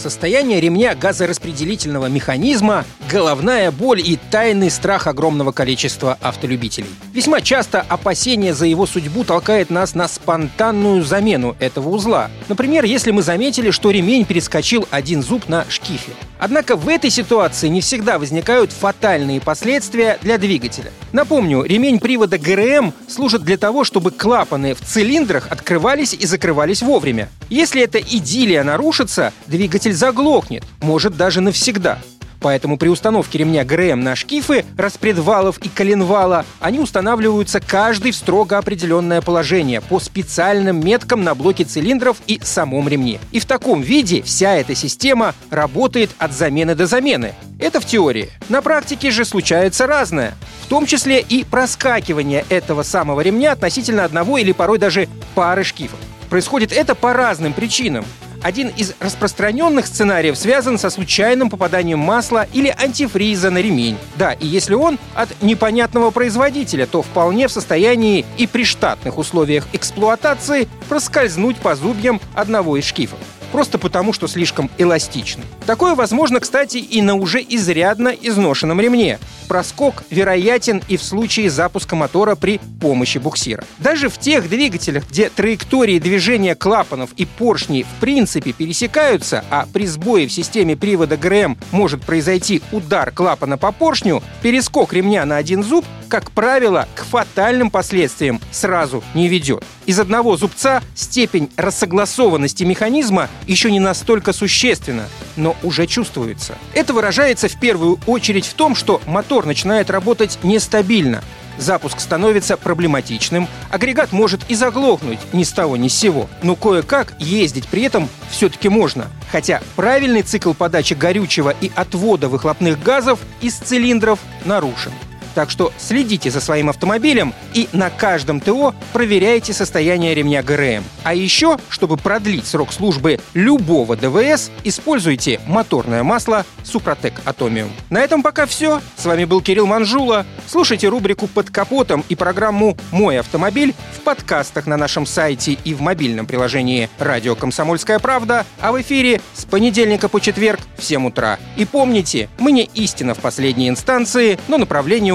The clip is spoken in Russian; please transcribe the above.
Состояние ремня газораспределительного механизма, головная боль и тайный страх огромного количества автолюбителей. Весьма часто опасение за его судьбу толкает нас на спонтанную замену этого узла. Например, если мы заметили, что ремень перескочил один зуб на шкифе. Однако в этой ситуации не всегда возникают фатальные последствия для двигателя. Напомню, ремень привода ГРМ служит для того, чтобы клапаны в цилиндрах открывались и закрывались вовремя. Если эта идиллия нарушится, двигатель заглохнет, может даже навсегда. Поэтому при установке ремня ГРМ на шкифы, распредвалов и коленвала они устанавливаются каждый в строго определенное положение по специальным меткам на блоке цилиндров и самом ремне. И в таком виде вся эта система работает от замены до замены. Это в теории. На практике же случается разное. В том числе и проскакивание этого самого ремня относительно одного или порой даже пары шкифов. Происходит это по разным причинам. Один из распространенных сценариев связан со случайным попаданием масла или антифриза на ремень. Да, и если он от непонятного производителя, то вполне в состоянии и при штатных условиях эксплуатации проскользнуть по зубьям одного из шкифов просто потому, что слишком эластичный. Такое возможно, кстати, и на уже изрядно изношенном ремне. Проскок вероятен и в случае запуска мотора при помощи буксира. Даже в тех двигателях, где траектории движения клапанов и поршней в принципе пересекаются, а при сбое в системе привода ГРМ может произойти удар клапана по поршню, перескок ремня на один зуб, как правило, к фатальным последствиям сразу не ведет. Из одного зубца степень рассогласованности механизма еще не настолько существенна, но уже чувствуется. Это выражается в первую очередь в том, что мотор начинает работать нестабильно, запуск становится проблематичным, агрегат может и заглохнуть ни с того ни с сего. Но кое-как ездить при этом все-таки можно. Хотя правильный цикл подачи горючего и отвода выхлопных газов из цилиндров нарушен. Так что следите за своим автомобилем и на каждом ТО проверяйте состояние ремня ГРМ. А еще, чтобы продлить срок службы любого ДВС, используйте моторное масло Супротек Атомиум. На этом пока все. С вами был Кирилл Манжула. Слушайте рубрику «Под капотом» и программу «Мой автомобиль» в подкастах на нашем сайте и в мобильном приложении «Радио Комсомольская правда», а в эфире с понедельника по четверг в 7 утра. И помните, мы не истина в последней инстанции, но направление